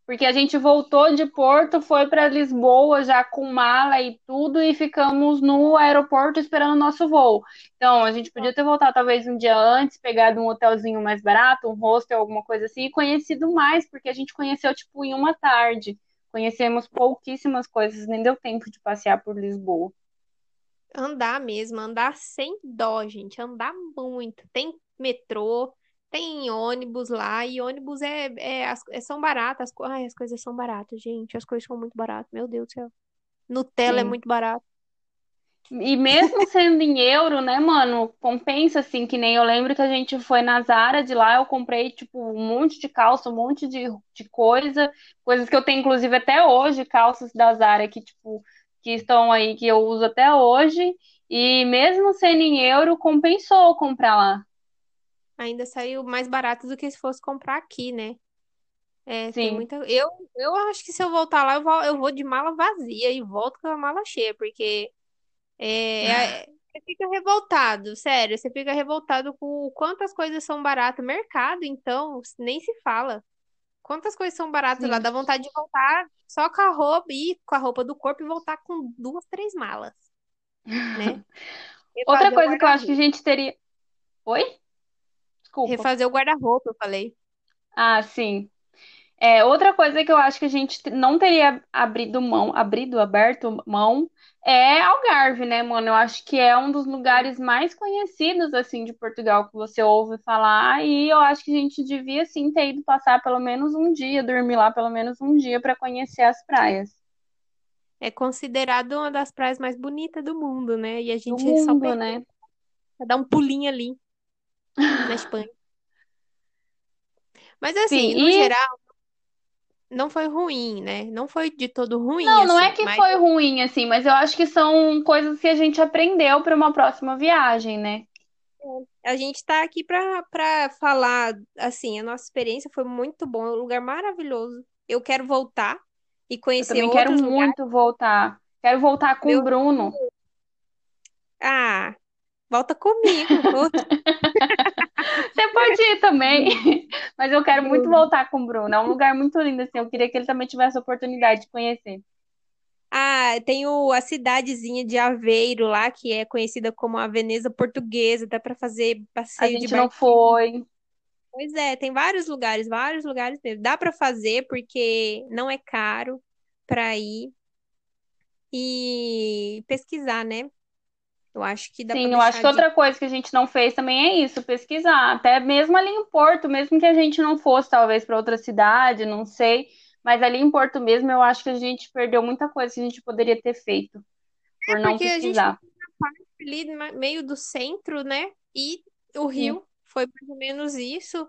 porque a gente voltou de Porto, foi para Lisboa já com mala e tudo, e ficamos no aeroporto esperando o nosso voo. Então, a gente podia ter voltado talvez um dia antes, pegado um hotelzinho mais barato, um hostel, alguma coisa assim, e conhecido mais, porque a gente conheceu, tipo, em uma tarde. Conhecemos pouquíssimas coisas, nem deu tempo de passear por Lisboa. Andar mesmo, andar sem dó, gente, andar muito. Tem metrô, tem ônibus lá, e ônibus é, é, as- é- são baratas. As, ai, as coisas são baratas, gente. As coisas são muito baratas, meu Deus do céu. Nutella é Sim. muito barato. E mesmo sendo em euro, né, mano, compensa assim, que nem eu lembro que a gente foi na Zara de lá, eu comprei, tipo, um monte de calça, um monte de, de coisa, coisas que eu tenho, inclusive, até hoje, calças da Zara que, tipo, que estão aí, que eu uso até hoje, e mesmo sendo em euro, compensou comprar lá. Ainda saiu mais barato do que se fosse comprar aqui, né? É, tem Sim, muita. Eu, eu acho que se eu voltar lá, eu vou, eu vou de mala vazia e volto com a mala cheia, porque é, é- você fica revoltado, sério, você fica revoltado com o quantas coisas são baratas. Mercado, então, nem se fala. Quantas coisas são baratas lá, sim. dá vontade de voltar só com a roupa, ir com a roupa do corpo e voltar com duas, três malas, né? (laughs) Outra coisa que eu acho que a gente teria. Oi? Desculpa. Refazer o guarda-roupa, eu falei. Ah, sim. É, outra coisa que eu acho que a gente te- não teria abrido mão, abrido, aberto mão, é Algarve, né, mano? Eu acho que é um dos lugares mais conhecidos, assim, de Portugal que você ouve falar, e eu acho que a gente devia, sim, ter ido passar pelo menos um dia, dormir lá pelo menos um dia para conhecer as praias É considerado uma das praias mais bonitas do mundo, né? E a do gente só mundo, perdeu né? pra dar um pulinho ali na (laughs) Espanha. Mas Sim, assim, no e geral, não foi ruim, né? Não foi de todo ruim, não, não é assim, que mas foi ruim, assim, mas eu acho que são coisas que a gente aprendeu para uma próxima viagem, né? a gente tá aqui pra, pra falar, assim, a nossa experiência foi muito bom, é um lugar maravilhoso. Eu quero voltar e Eu conhecer também quero lugares. muito voltar. Quero voltar com o Meu, Bruno. ah, volta comigo. (laughs) Você pode ir também, (laughs) mas eu quero muito voltar com o Bruno. É um lugar muito lindo, assim. Eu queria que ele também tivesse a oportunidade de conhecer. Ah, tem o, a cidadezinha de Aveiro lá, que é conhecida como a Veneza Portuguesa, dá pra fazer A passeio de gente não barquinho. foi. Pois é, tem vários lugares, vários lugares mesmo. Dá pra fazer porque não é caro pra ir. e pesquisar, né? Eu acho que dá Sim, eu acho que de outra coisa que a gente não fez também é isso, pesquisar. Até mesmo ali em Porto, mesmo que a gente não fosse talvez para outra cidade, não sei, mas ali em Porto mesmo eu acho que a gente perdeu muita coisa que a gente poderia ter feito É por não a gente pesquisar. ali no meio do centro, né? E o Sim. Rio foi mais ou menos isso.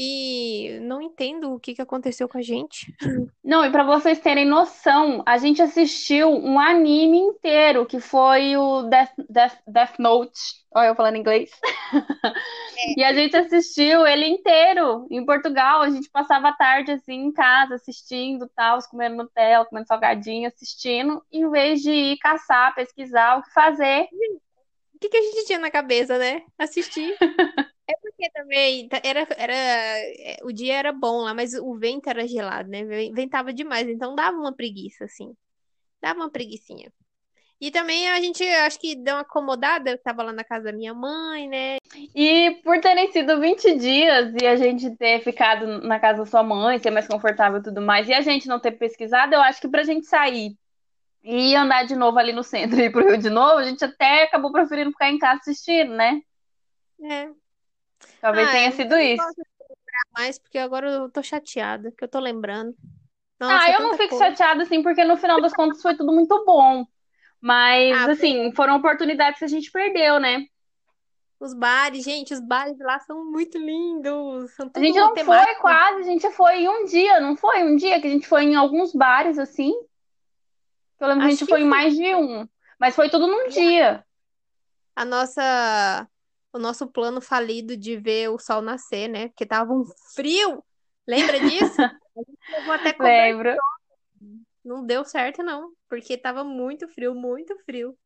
E não entendo o que que aconteceu com a gente. Não, e para vocês terem noção, a gente assistiu um anime inteiro, que foi o Death, Death, Death Note. Olha eu falando inglês. E a gente assistiu ele inteiro em Portugal. A gente passava a tarde assim em casa assistindo, tal, comendo Nutella, comendo salgadinho, assistindo, em vez de ir caçar, pesquisar o que fazer. O que que a gente tinha na cabeça, né? Assistir. (laughs) É porque também era, era, é, o dia era bom lá, mas o vento era gelado, né? Ven- Ventava demais, então dava uma preguiça, assim. Dava uma preguicinha. E também a gente, acho que deu uma acomodada, eu tava lá na casa da minha mãe, né? E por terem sido 20 dias e a gente ter ficado na casa da sua mãe, ser mais confortável e tudo mais, e a gente não ter pesquisado, eu acho que pra gente sair e andar de novo ali no centro e ir pro Rio de novo, a gente até acabou preferindo ficar em casa assistindo, né? É. Talvez Ah, tenha é, sido eu isso. mais, porque agora eu tô chateada, que eu tô lembrando. Ah, Nossa, é eu não fico coisa. chateada assim, porque no final das contas foi tudo muito bom. Mas, Ah, assim, foram oportunidades que a gente perdeu, né? os bares, gente, os bares lá são muito lindos, são A gente não foi quase, a gente foi em um dia, não foi? Um dia que a gente foi em alguns bares, assim. Eu lembro que a gente foi em mais de um. Mas foi tudo num dia. a nossa, o nosso plano falido de ver o sol nascer, né? Porque tava um frio. Lembra disso? (laughs) Levou até. Lembro. Não deu certo, não, porque tava muito frio, muito frio.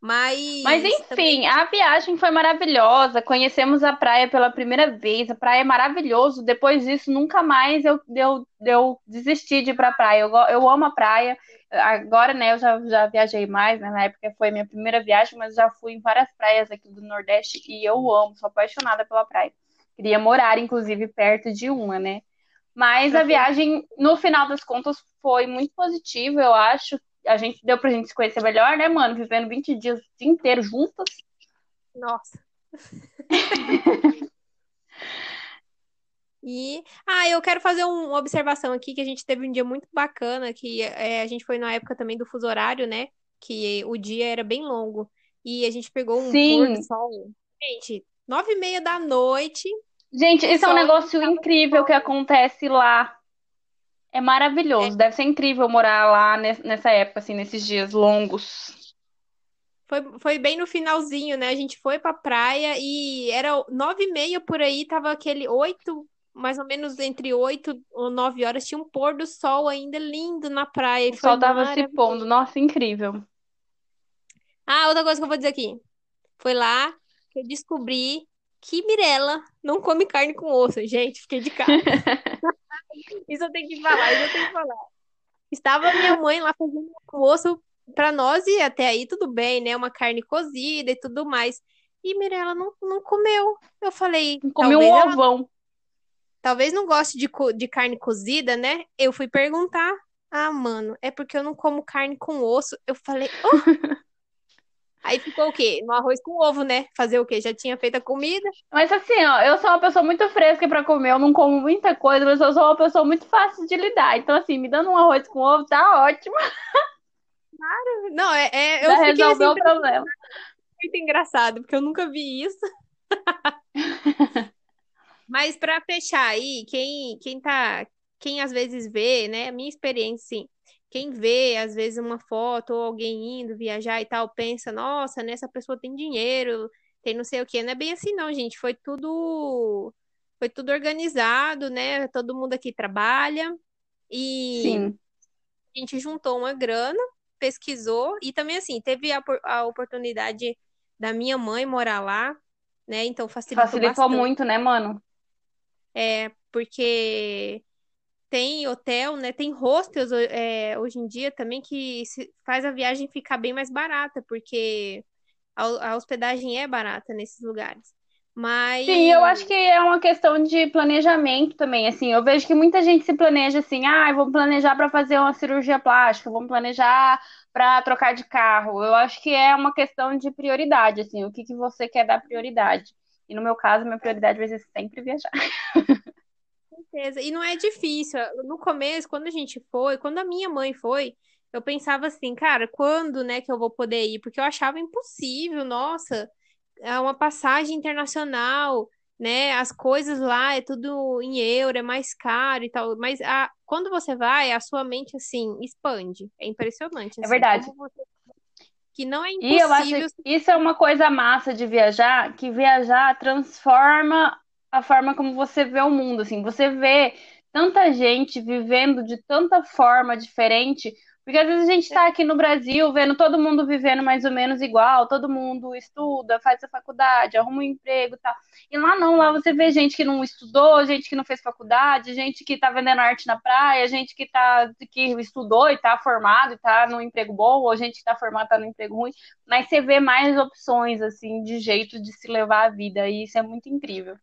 Mas Mas também enfim, a viagem foi maravilhosa. Conhecemos a praia pela primeira vez. A praia é maravilhoso. Depois disso, nunca mais eu, eu, eu desisti de ir pra praia. Eu, eu amo a praia. Agora, né, eu já, já viajei mais, né? Na época foi minha primeira viagem, mas já fui em várias praias aqui do Nordeste e eu amo, sou apaixonada pela praia. Queria morar, inclusive, perto de uma, né? Mas a conhecer. viagem, no final das contas, foi muito positiva, eu acho. A gente deu pra gente se conhecer melhor, né, mano? Vivendo 20 dias o dia inteiro juntas. Nossa. (laughs) E, ah, eu quero fazer um- uma observação aqui que a gente teve um dia muito bacana, que é, a gente foi na época também do fuso horário, né? Que o dia era bem longo. E a gente pegou um pôr do Sim, sol. Gente, nove e meia da noite, gente, isso é um negócio incrível que acontece lá. É maravilhoso. Deve ser incrível morar lá ne- nessa época, assim, nesses dias longos. Foi, foi bem no finalzinho, né? A gente foi pra praia e era nove e meia por aí, tava aquele oito, mais ou menos entre oito ou nove horas, tinha um pôr do sol ainda lindo na praia O sol tava se pondo. Nossa, incrível. Ah, outra coisa que eu vou dizer aqui. Foi lá que eu descobri que Mirella não come carne com osso. Gente, fiquei de cara. (laughs) Isso eu tenho que falar, isso eu tenho que falar. Estava minha mãe lá fazendo com osso pra nós e até aí tudo bem, né? Uma carne cozida e tudo mais. E Mirella não, não comeu. Eu falei, Comi um talvez ela ovão. Talvez não goste de, de carne cozida, né? Eu fui perguntar. Ah, mano, é porque eu não como carne com osso. Eu falei, oh. (laughs) Aí ficou o quê? No arroz com ovo, né? Fazer o quê? Já tinha feito a comida. Mas assim, ó, eu sou uma pessoa muito fresca pra comer, eu não como muita coisa, mas eu sou uma pessoa muito fácil de lidar. Então, assim, me dando um arroz com ovo tá ótimo, (laughs) Não, é, é- eu já fiquei assim, resolveu o problema. muito engraçado, porque eu nunca vi isso. (laughs) Mas pra fechar aí, quem, quem tá, quem às vezes vê, né? A minha experiência, sim. Quem vê, às vezes, uma foto ou alguém indo viajar e tal, pensa, nossa, né, essa pessoa tem dinheiro, tem não sei o quê. Não é bem assim, não, gente. Foi tudo, foi tudo organizado, né? Todo mundo aqui trabalha e Sim, a gente juntou uma grana, pesquisou e também, assim, teve a, a oportunidade da minha mãe morar lá, né? Então facilitou facilitou muito, né, mano? É, porque tem hotel, né? Tem hostels é, hoje em dia também que faz a viagem ficar bem mais barata, porque a, a hospedagem é barata nesses lugares. Mas. Sim, eu acho que é uma questão de planejamento também. Assim, eu vejo que muita gente se planeja assim, ah, vamos planejar para fazer uma cirurgia plástica, vamos planejar para trocar de carro. Eu acho que é uma questão de prioridade, assim, o que que você quer dar prioridade. E no meu caso, minha prioridade vai ser sempre viajar. (laughs) certeza. E não é difícil. No começo, quando a gente foi, quando a minha mãe foi, eu pensava assim, cara, quando, né, que eu vou poder ir? Porque eu achava impossível, nossa, é uma passagem internacional, né? As coisas lá é tudo em euro, é mais caro e tal. Mas a, quando você vai, a sua mente, assim, expande. É impressionante. É assim, verdade. como você- Que não é E eu acho impossível. que isso é uma coisa massa de viajar, que viajar transforma a forma como você vê o mundo, assim. Você vê tanta gente vivendo de tanta forma diferente, porque às vezes a gente está aqui no Brasil vendo todo mundo vivendo mais ou menos igual, todo mundo estuda, faz a faculdade, arruma um emprego, e tal. E lá não, lá você vê gente que não estudou, gente que não fez faculdade, gente que tá vendendo arte na praia, gente que tá que estudou e tá formado e tá num emprego bom, ou gente que tá formado e tá num emprego ruim, mas você vê mais opções assim de jeito de se levar a vida, e isso é muito incrível.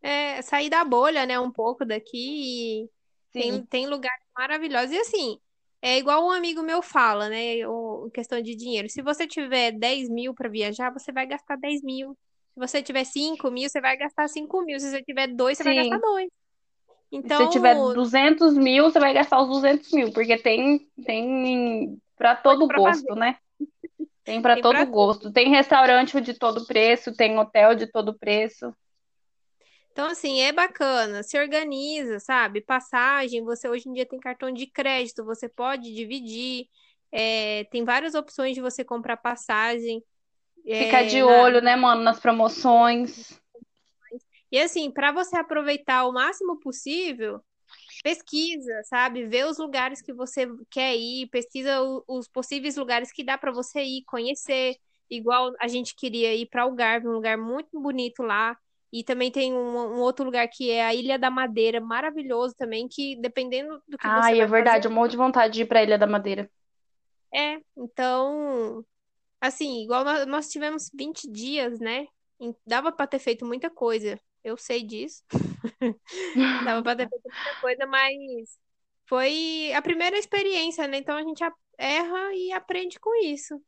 É, sair da bolha, né, um pouco daqui e tem, tem lugares maravilhosos. E assim, é igual um amigo meu fala, né, o, questão de dinheiro. Se você tiver 10 mil para viajar, você vai gastar 10 mil. Se você tiver 5 mil, você vai gastar 5 mil. Se você tiver dois, você vai gastar sim. dois. Se tiver Então, 200 mil, você vai gastar os 200 mil, porque tem, tem para todo para gosto, fazer. né? Tem para pra todo tudo. gosto. Tem restaurante de todo preço, tem hotel de todo preço. Então, assim, é bacana. Se organiza, sabe? Passagem, você hoje em dia tem cartão de crédito, você pode dividir. É, tem várias opções de você comprar passagem. Ficar É, de na, olho, né, mano, nas promoções. E assim, para você aproveitar o máximo possível, pesquisa, sabe? Vê os lugares que você quer ir, pesquisa os possíveis lugares que dá para você ir, conhecer. Igual a gente queria ir para Algarve, um lugar muito bonito lá. E também tem um, um outro lugar que é a Ilha da Madeira, maravilhoso também, que dependendo do que você Ai, é vai fazer, verdade, eu morro de vontade de ir pra Ilha da Madeira. é. Então, assim, igual nós, nós tivemos 20 dias, né? Dava para ter feito muita coisa. Eu sei disso. (laughs) Dava pra ter feito muita coisa, mas foi a primeira experiência, né? Então a gente a- erra e aprende com isso.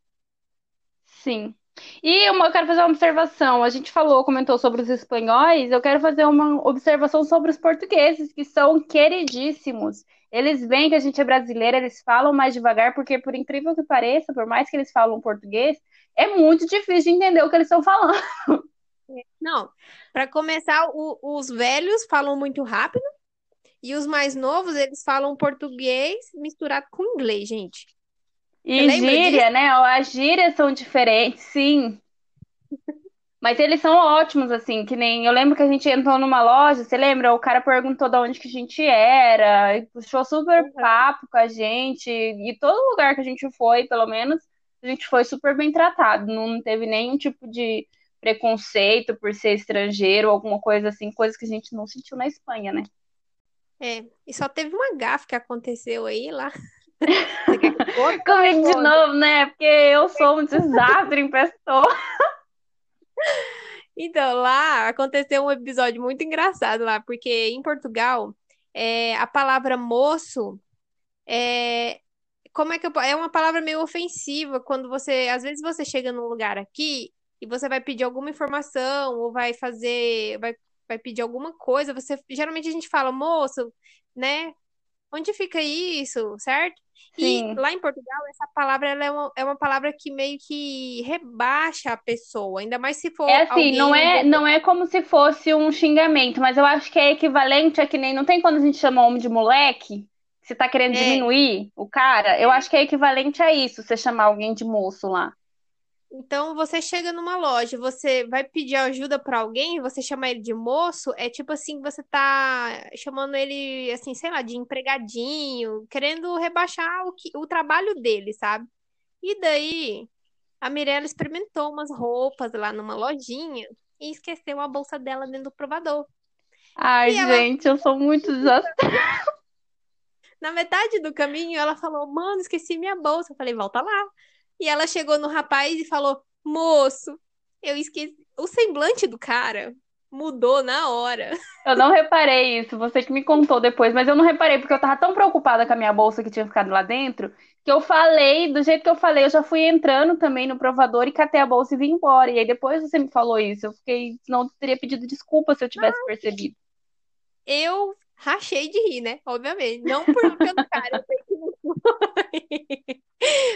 Sim. E uma, eu quero fazer uma observação. A gente falou, comentou sobre os espanhóis, eu quero fazer uma observação sobre os portugueses, que são queridíssimos. Eles veem que a gente é brasileira, eles falam mais devagar, porque, por incrível que pareça, por mais que eles falam português, é muito difícil de entender o que eles estão falando. Não, para começar, o- os velhos falam muito rápido e os mais novos, eles falam português misturado com inglês, gente. E gíria, né? As gírias são diferentes, sim. Mas eles são ótimos, assim, que nem eu lembro que a gente entrou numa loja, você lembra? O cara perguntou de onde que a gente era, e puxou super Uhum. papo com a gente, e todo lugar que a gente foi, pelo menos, a gente foi super bem tratado, não teve nenhum tipo de preconceito por ser estrangeiro, alguma coisa assim, coisa que a gente não sentiu na Espanha, né? É, e só teve uma gafe que aconteceu aí lá. (laughs) Você quer conte? Comigo de Conta. novo, né? Porque eu sou um desastre em pessoa. (laughs) Então, lá aconteceu um episódio muito engraçado lá, porque em Portugal, é, a palavra moço é, como é que eu, é uma palavra meio ofensiva quando você, às vezes você chega num lugar aqui e você vai pedir alguma informação ou vai fazer, vai, vai pedir alguma coisa, você geralmente a gente fala, moço, né? Onde fica isso, certo? E Sim. lá em Portugal, essa palavra ela é uma, é uma palavra que meio que rebaixa a pessoa, ainda mais se É for assim, não alguém um é, não é como se fosse um xingamento, mas eu acho que é equivalente a que nem. Não tem quando a gente chama homem de moleque? que Você tá querendo É, diminuir o cara? Eu acho que é equivalente a isso, você chamar alguém de moço lá. Então, você chega numa loja, você vai pedir ajuda pra alguém, você chama ele de moço, é tipo assim, você tá chamando ele, assim, sei lá, de empregadinho, querendo rebaixar o, que, o trabalho dele, sabe? E daí, a Mirella experimentou umas roupas lá numa lojinha e esqueceu a bolsa dela dentro do provador. Ai, E ela, gente, eu sou muito desastrada. (laughs) na metade do caminho, ela falou: Mano, esqueci minha bolsa. Eu falei: Volta lá. E ela chegou no rapaz e falou: Moço. Eu esqueci. O semblante do cara mudou na hora. Eu não reparei isso, você que me contou depois, mas eu não reparei porque eu tava tão preocupada com a minha bolsa que tinha ficado lá dentro, que eu falei, do jeito que eu falei, eu já fui entrando também no provador e catei a bolsa e vim embora. E aí depois você me falou isso, eu fiquei, não teria pedido desculpa se eu tivesse percebido. Eu rachei de rir, né? Obviamente. Não por pelo cara, eu não.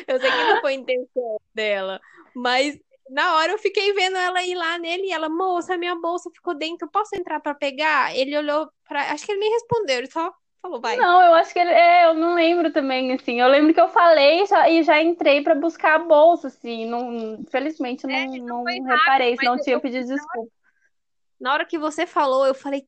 Eu sei que não foi intenção dela. Mas na hora eu fiquei vendo ela ir lá nele e ela, moça, minha bolsa ficou dentro, posso entrar para pegar? Ele olhou para, acho que ele nem respondeu, ele só falou, vai. Não, eu acho que ele, é, eu não lembro também, assim. Eu lembro que eu falei já, e já entrei para buscar a bolsa, assim. Não, felizmente não, é, não, não reparei, senão eu tinha pedido desculpa. Na hora que você falou, eu falei,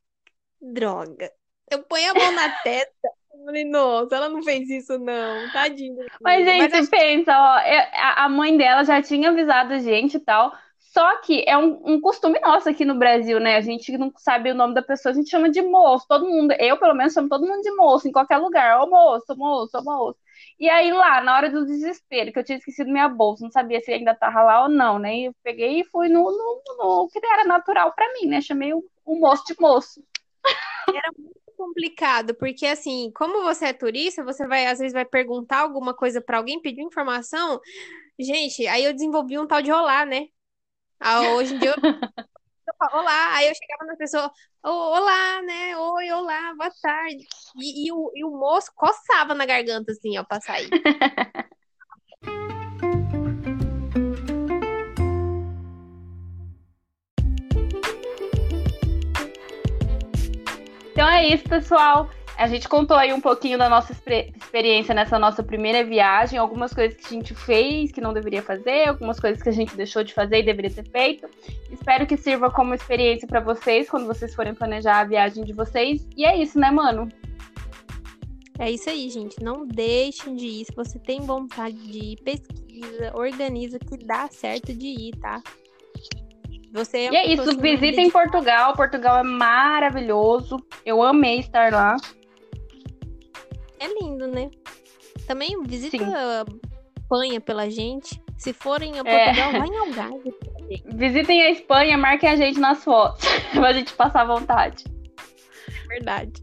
droga. Eu ponho a mão na testa. Eu falei, nossa, ela não fez isso, não. Tadinha. Mas, gente, Mas, pensa, ó, a mãe dela já tinha avisado a gente e tal. Só que é um, um, costume nosso aqui no Brasil, né? A gente não sabe o nome da pessoa, a gente chama de moço. Todo mundo, eu pelo menos chamo todo mundo de moço, em qualquer lugar. Ô moço, moço, moço. E aí lá, na hora do desespero, que eu tinha esquecido minha bolsa, não sabia se ainda tava lá ou não, né? E eu peguei e fui no, no, no que era natural para mim, né? Chamei o, o moço de moço. Era muito complicado, porque assim, como você é turista, você vai às vezes vai perguntar alguma coisa para alguém, pedir informação. Gente, aí eu desenvolvi um tal de olá, né? Ah, hoje em dia eu (laughs) olá, aí eu chegava na pessoa, oh, olá, né? Oi, olá, boa tarde. E, e, o, e o moço coçava na garganta, assim, ó, pra sair. Isso, pessoal. A gente contou aí um pouquinho da nossa experiência nessa nossa primeira viagem, algumas coisas que a gente fez que não deveria fazer, algumas coisas que a gente deixou de fazer e deveria ter feito. Espero que sirva como experiência para vocês quando vocês forem planejar a viagem de vocês. E é isso, né, mano? É isso aí, gente. Não deixem de ir. Se você tem vontade de ir, pesquisa, organiza que dá certo de ir, tá? Você é e é isso, visitem Portugal. Portugal é maravilhoso. Eu amei estar lá. É lindo, né? Também visita Sim. a Espanha pela gente. Se forem a é. Portugal, é. vai em (laughs) Algarve. Visitem a Espanha, marquem a gente nas fotos. (laughs) pra gente passar vontade. É verdade.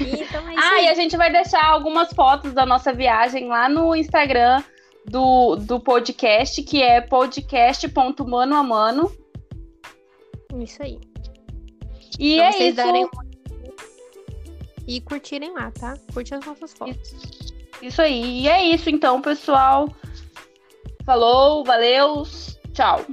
Então é (laughs) ah, e a gente vai deixar algumas fotos da nossa viagem lá no Instagram do, do podcast, que é podcast.mano a mano. Isso aí. E pra é vocês isso. Darem E curtirem lá, tá? Curte as nossas fotos. Isso, isso aí. E é isso então, pessoal. Falou, valeu, tchau.